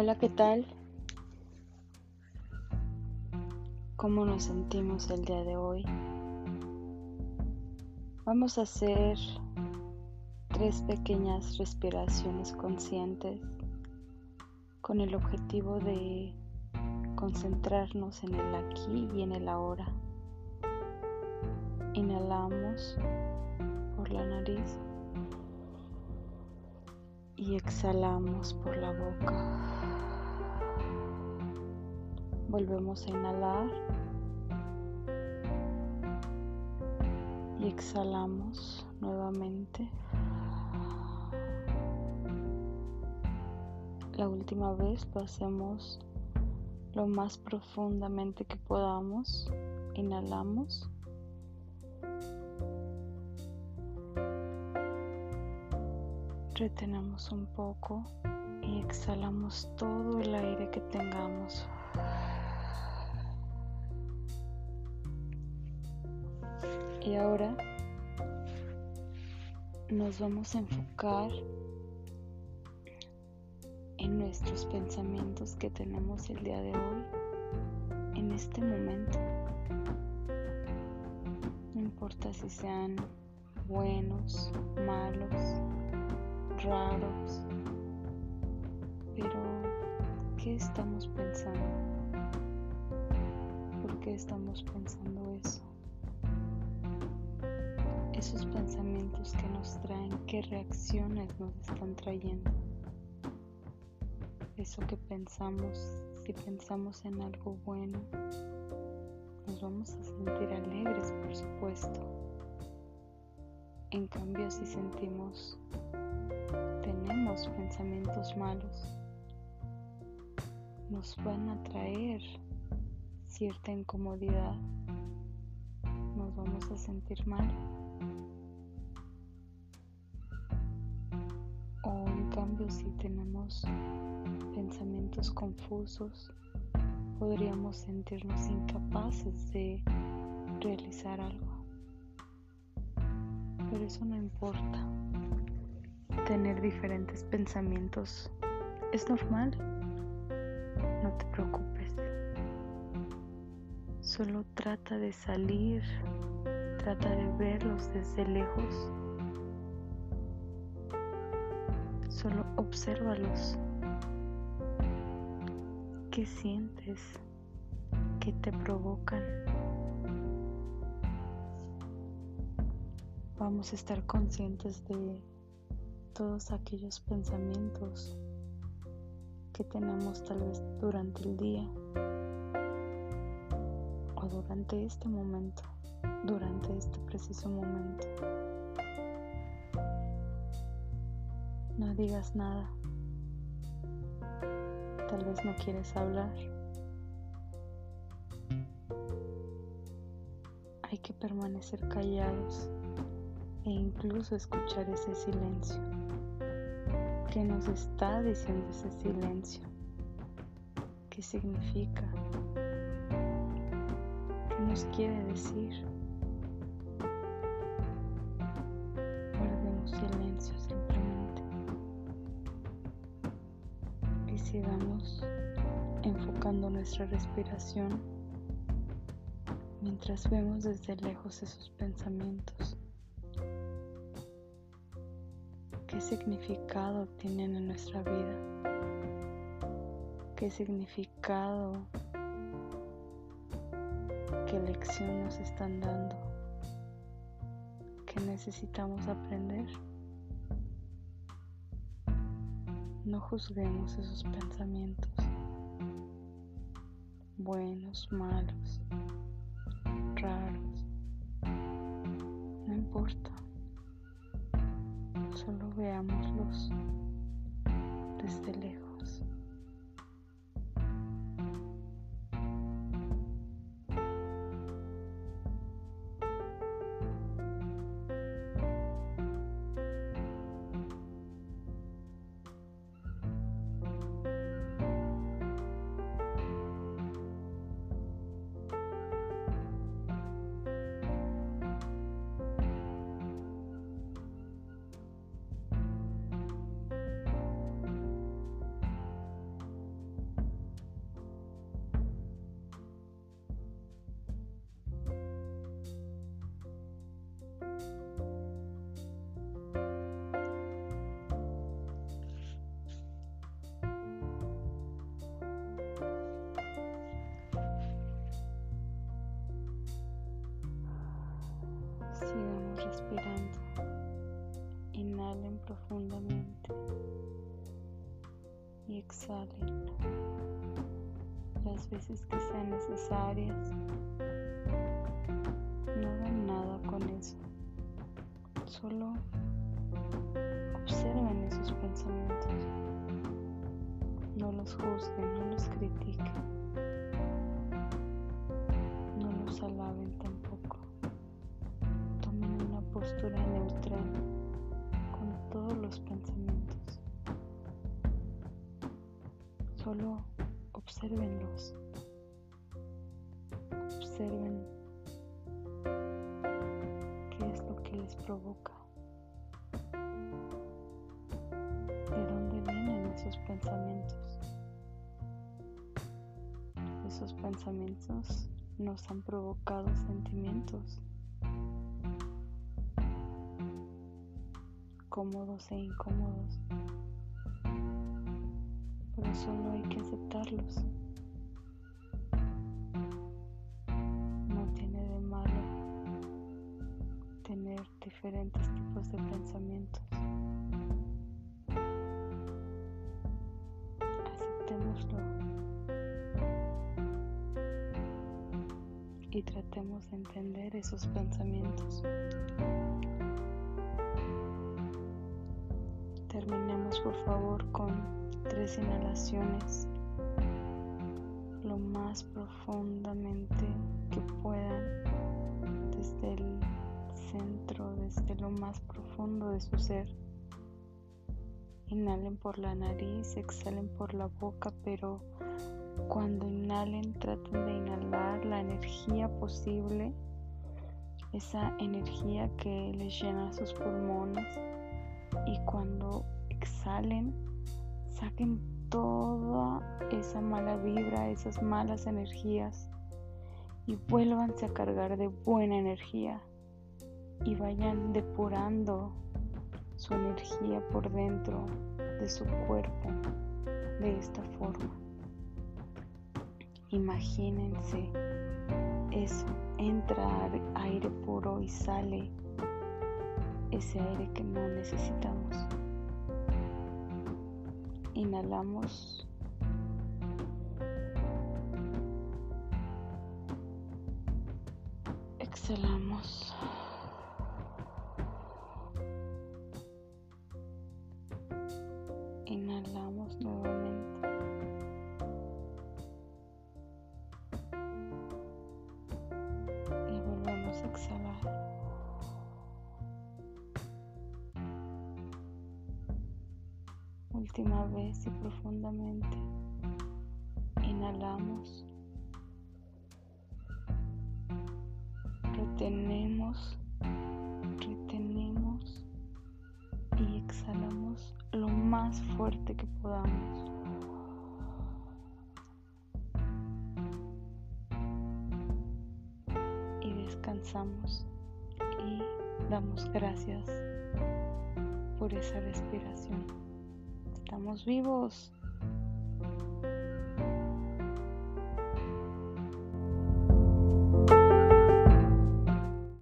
Hola, ¿qué tal? ¿Cómo nos sentimos el día de hoy? Vamos a hacer tres pequeñas respiraciones conscientes con el objetivo de concentrarnos en el aquí y en el ahora. Inhalamos por la nariz y exhalamos por la boca. Volvemos a inhalar y exhalamos nuevamente. La última vez lo hacemos lo más profundamente que podamos. Inhalamos. Retenemos un poco y exhalamos todo el aire que tengamos. Y ahora nos vamos a enfocar en nuestros pensamientos que tenemos el día de hoy, en este momento. No importa si sean buenos, malos, raros, pero ¿qué estamos pensando? ¿Por qué estamos pensando eso? Esos pensamientos que nos traen, ¿qué reacciones nos están trayendo? Eso que pensamos, si pensamos en algo bueno, nos vamos a sentir alegres, por supuesto. En cambio, si sentimos tenemos pensamientos malos, nos van a traer cierta incomodidad, nos vamos a sentir mal. Si tenemos pensamientos confusos, podríamos sentirnos incapaces de realizar algo. Pero eso no importa tener diferentes pensamientos es normal. No te preocupes. Solo trata de salir, trata de verlos desde lejos. Solo obsérvalos. ¿Qué sientes? ¿Qué te provocan? Vamos a estar conscientes de todos aquellos pensamientos que tenemos tal vez durante el día o durante este momento, durante este preciso momento. No digas nada. Tal vez no quieres hablar. Hay que permanecer callados e incluso escuchar ese silencio. ¿Qué nos está diciendo ese silencio? ¿Qué significa? ¿Qué nos quiere decir? Enfocando nuestra respiración mientras vemos desde lejos esos pensamientos. ¿Qué significado tienen en nuestra vida? ¿Qué significado, qué lección nos están dando? ¿Qué necesitamos aprender? No juzguemos esos pensamientos, buenos, malos, raros, no importa solo veámoslos desde lejos. Sigamos respirando. Inhalen profundamente y exhalen las veces que sean necesarias. No hagan nada con eso. Solo observen esos pensamientos. No los juzguen, no los critiquen. No los alaben tampoco. Postura neutral con todos los pensamientos. Solo observenlos. Observen qué es lo que les provoca. ¿De dónde vienen esos pensamientos? Esos pensamientos nos han provocado sentimientos cómodos e incómodos pero solo hay que aceptarlos. No tiene de malo tener diferentes tipos de pensamientos. Aceptémoslo y tratemos de entender esos pensamientos. Terminemos por favor con tres inhalaciones lo más profundamente que puedan desde el centro, desde lo más profundo de su ser. Inhalen por la nariz, exhalen por la boca, pero cuando inhalen traten de inhalar la energía posible, esa energía que les llena sus pulmones y cuando exhalen Saquen toda esa mala vibra, esas malas energías y vuélvanse a cargar de buena energía y vayan depurando su energía por dentro de su cuerpo de esta forma. Imagínense eso, entra aire puro y sale ese aire que no necesitamos. Inhalamos. Exhalamos. Inhalamos nuevamente. Última vez y profundamente. Inhalamos. Retenemos, retenemos y exhalamos lo más fuerte que podamos. Y descansamos y damos gracias por esa respiración. Estamos vivos.